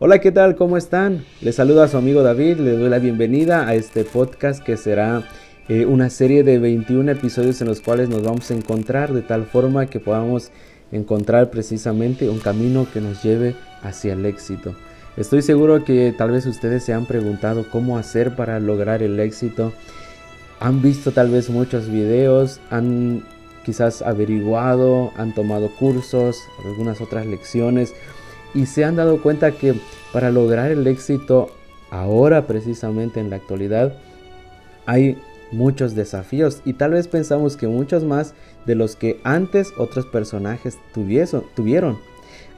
Hola, ¿qué tal? ¿Cómo están? Les saluda a su amigo David, le doy la bienvenida a este podcast que será eh, una serie de 21 episodios en los cuales nos vamos a encontrar de tal forma que podamos encontrar precisamente un camino que nos lleve hacia el éxito. Estoy seguro que tal vez ustedes se han preguntado cómo hacer para lograr el éxito. Han visto tal vez muchos videos, han quizás averiguado, han tomado cursos, algunas otras lecciones y se han dado cuenta que para lograr el éxito ahora precisamente en la actualidad hay muchos desafíos y tal vez pensamos que muchos más de los que antes otros personajes tuvieron.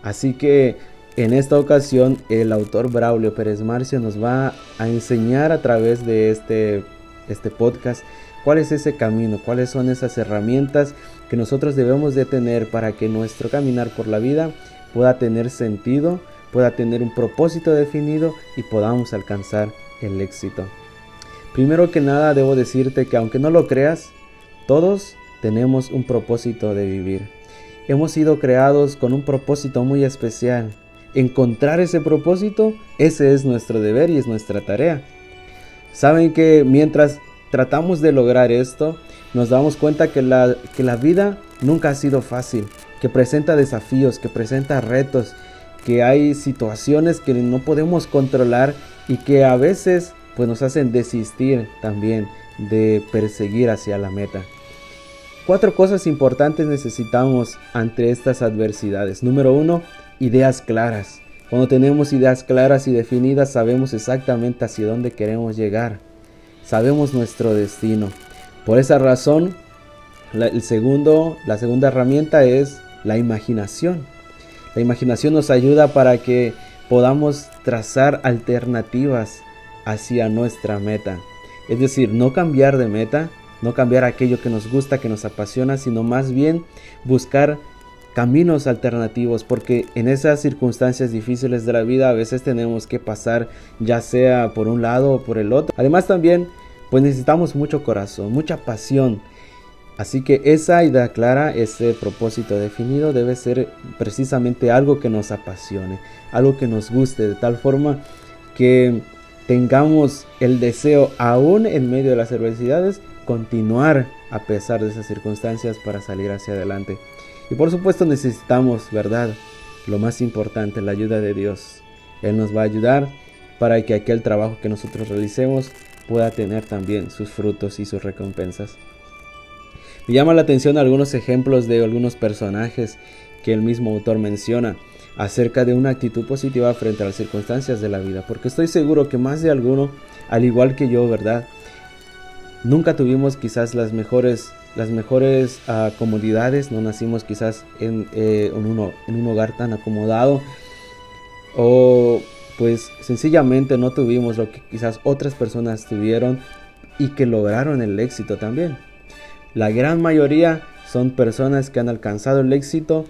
Así que en esta ocasión el autor Braulio Pérez Marcio nos va a enseñar a través de este, este podcast cuál es ese camino, cuáles son esas herramientas que nosotros debemos de tener para que nuestro caminar por la vida pueda tener sentido, pueda tener un propósito definido y podamos alcanzar el éxito. Primero que nada debo decirte que aunque no lo creas, todos tenemos un propósito de vivir. Hemos sido creados con un propósito muy especial. Encontrar ese propósito, ese es nuestro deber y es nuestra tarea. Saben que mientras tratamos de lograr esto, nos damos cuenta que la, que la vida nunca ha sido fácil, que presenta desafíos, que presenta retos, que hay situaciones que no podemos controlar y que a veces pues nos hacen desistir también de perseguir hacia la meta. Cuatro cosas importantes necesitamos ante estas adversidades. Número uno, ideas claras. Cuando tenemos ideas claras y definidas sabemos exactamente hacia dónde queremos llegar. Sabemos nuestro destino. Por esa razón, el segundo, la segunda herramienta es la imaginación. La imaginación nos ayuda para que podamos trazar alternativas hacia nuestra meta. Es decir, no cambiar de meta, no cambiar aquello que nos gusta, que nos apasiona, sino más bien buscar caminos alternativos, porque en esas circunstancias difíciles de la vida a veces tenemos que pasar ya sea por un lado o por el otro. Además también pues necesitamos mucho corazón, mucha pasión. Así que esa idea clara, ese propósito definido debe ser precisamente algo que nos apasione, algo que nos guste, de tal forma que tengamos el deseo, aún en medio de las adversidades, continuar a pesar de esas circunstancias para salir hacia adelante. Y por supuesto necesitamos, ¿verdad? Lo más importante, la ayuda de Dios. Él nos va a ayudar para que aquel trabajo que nosotros realicemos pueda tener también sus frutos y sus recompensas. Llama la atención algunos ejemplos de algunos personajes que el mismo autor menciona acerca de una actitud positiva frente a las circunstancias de la vida, porque estoy seguro que más de alguno, al igual que yo, ¿verdad? Nunca tuvimos quizás las mejores, las mejores uh, comodidades, no nacimos quizás en, eh, en, uno, en un hogar tan acomodado, o pues sencillamente no tuvimos lo que quizás otras personas tuvieron y que lograron el éxito también. La gran mayoría son personas que han alcanzado el éxito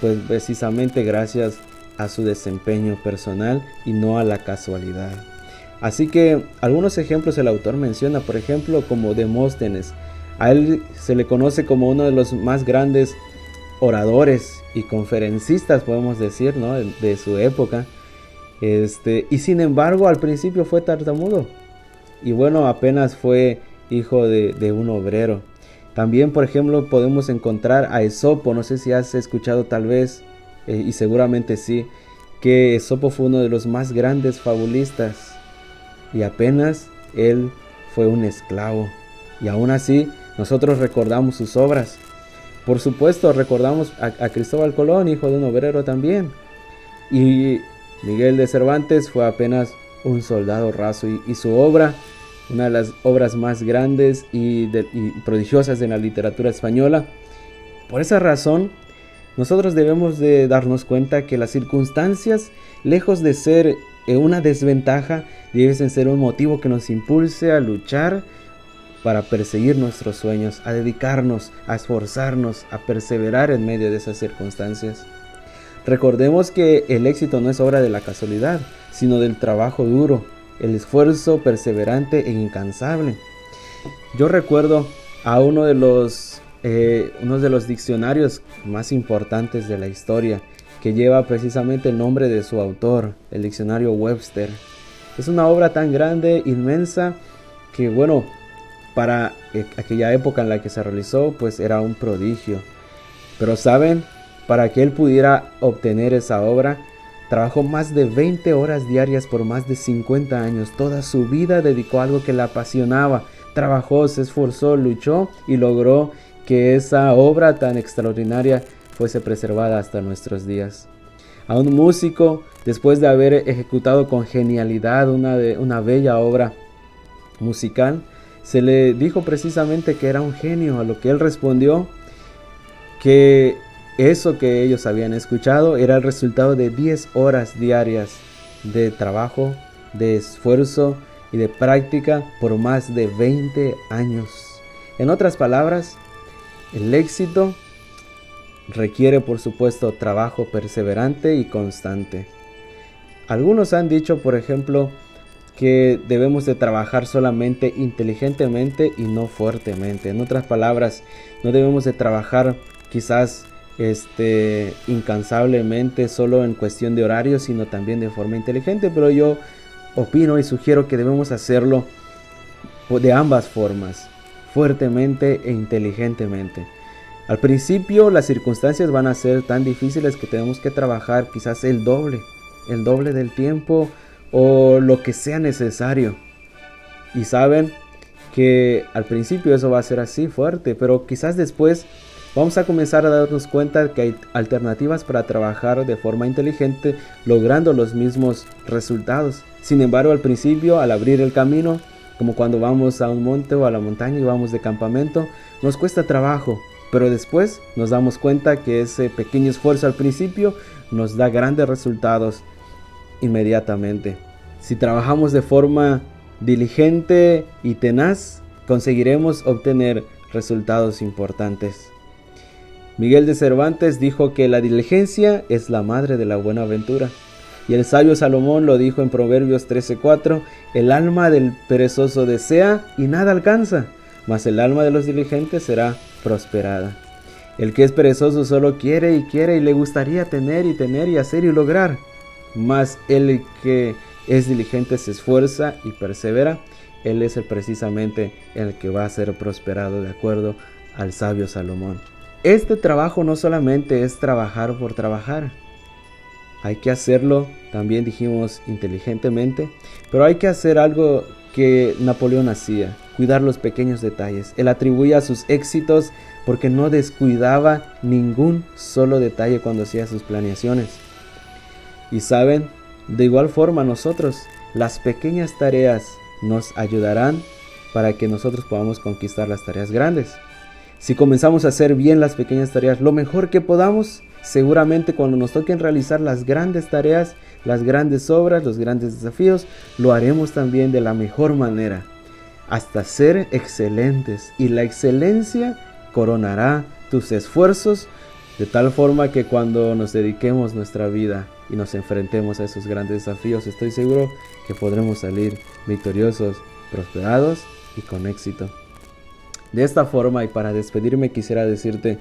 pues precisamente gracias a su desempeño personal y no a la casualidad. Así que algunos ejemplos el autor menciona, por ejemplo, como Demóstenes. A él se le conoce como uno de los más grandes oradores y conferencistas, podemos decir, ¿no? de su época. Este, y sin embargo, al principio fue tartamudo. Y bueno, apenas fue hijo de, un obrero. También, por ejemplo, podemos encontrar a Esopo. No sé si has escuchado tal vez, eh, y seguramente sí, que Esopo fue uno de los más grandes fabulistas. Y apenas él fue un esclavo. Y aún así, nosotros recordamos sus obras. Por supuesto, recordamos a, a Cristóbal Colón, hijo de un obrero también. Y Miguel de Cervantes fue apenas un soldado raso y, su obra, una de las obras más grandes y, prodigiosas de la literatura española. Por esa razón, nosotros debemos de darnos cuenta que las circunstancias, lejos de ser eh, una desventaja, deben ser un motivo que nos impulse a luchar para perseguir nuestros sueños, a dedicarnos, a esforzarnos, a perseverar en medio de esas circunstancias. Recordemos que el éxito no es obra de la casualidad, sino del trabajo duro, el esfuerzo perseverante e incansable. Yo recuerdo a uno de los, eh, de los diccionarios más importantes de la historia, que lleva precisamente el nombre de su autor, el diccionario Webster. Es una obra tan grande, inmensa, que bueno, para eh, aquella época en la que se realizó, pues era un prodigio. Pero saben, para que él pudiera obtener esa obra, trabajó más de 20 horas diarias por más de 50 años. Toda su vida dedicó a algo que le apasionaba. Trabajó, se esforzó, luchó y logró que esa obra tan extraordinaria fuese preservada hasta nuestros días. A un músico, después de haber ejecutado con genialidad una, de, una bella obra musical, se le dijo precisamente que era un genio, a lo que él respondió que eso que ellos habían escuchado era el resultado de 10 horas diarias de trabajo, de esfuerzo y de práctica por más de 20 años. En otras palabras, el éxito requiere por supuesto trabajo perseverante y constante. Algunos han dicho, por ejemplo, que debemos de trabajar solamente inteligentemente y no fuertemente. En otras palabras, no debemos de trabajar quizás este incansablemente solo en cuestión de horario, sino también de forma inteligente, pero yo opino y sugiero que debemos hacerlo de ambas formas, fuertemente e inteligentemente. Al principio las circunstancias van a ser tan difíciles que tenemos que trabajar quizás el doble, el doble del tiempo o lo que sea necesario. Y saben que al principio eso va a ser así fuerte, pero quizás después vamos a comenzar a darnos cuenta que hay alternativas para trabajar de forma inteligente logrando los mismos resultados. Sin embargo, al principio, al abrir el camino, como cuando vamos a un monte o a la montaña y vamos de campamento, nos cuesta trabajo, pero después nos damos cuenta que ese pequeño esfuerzo al principio nos da grandes resultados inmediatamente. Si trabajamos de forma diligente y tenaz, conseguiremos obtener resultados importantes. Miguel de Cervantes dijo que la diligencia es la madre de la buena aventura. Y el sabio Salomón lo dijo en Proverbios 13:4, el alma del perezoso desea y nada alcanza, mas el alma de los diligentes será prosperada. El que es perezoso solo quiere y quiere y le gustaría tener y tener y hacer y lograr, mas el que es diligente se esfuerza y persevera, él es el precisamente el que va a ser prosperado de acuerdo al sabio Salomón. Este trabajo no solamente es trabajar por trabajar, hay que hacerlo, también dijimos inteligentemente, pero hay que hacer algo que Napoleón hacía, cuidar los pequeños detalles. Él atribuía sus éxitos porque no descuidaba ningún solo detalle cuando hacía sus planeaciones. Y saben, de igual forma nosotros, las pequeñas tareas nos ayudarán para que nosotros podamos conquistar las tareas grandes. Si comenzamos a hacer bien las pequeñas tareas lo mejor que podamos, seguramente cuando nos toquen realizar las grandes tareas, las grandes obras, los grandes desafíos, lo haremos también de la mejor manera, hasta ser excelentes. Y la excelencia coronará tus esfuerzos de tal forma que cuando nos dediquemos nuestra vida y nos enfrentemos a esos grandes desafíos, estoy seguro que podremos salir victoriosos, prosperados y con éxito. De esta forma y para despedirme quisiera decirte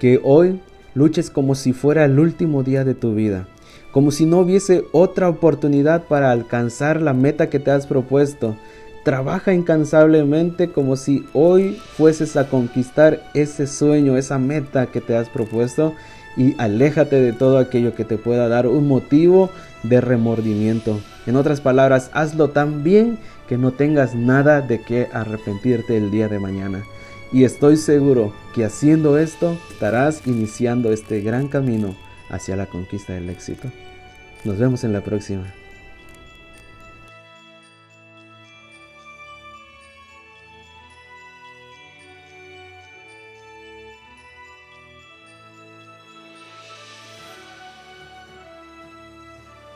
que hoy luches como si fuera el último día de tu vida, como si no hubiese otra oportunidad para alcanzar la meta que te has propuesto. Trabaja incansablemente como si hoy fueses a conquistar ese sueño, esa meta que te has propuesto y aléjate de todo aquello que te pueda dar un motivo de remordimiento. En otras palabras, hazlo tan bien que no tengas nada de qué arrepentirte el día de mañana. Y estoy seguro que haciendo esto estarás iniciando este gran camino hacia la conquista del éxito. Nos vemos en la próxima.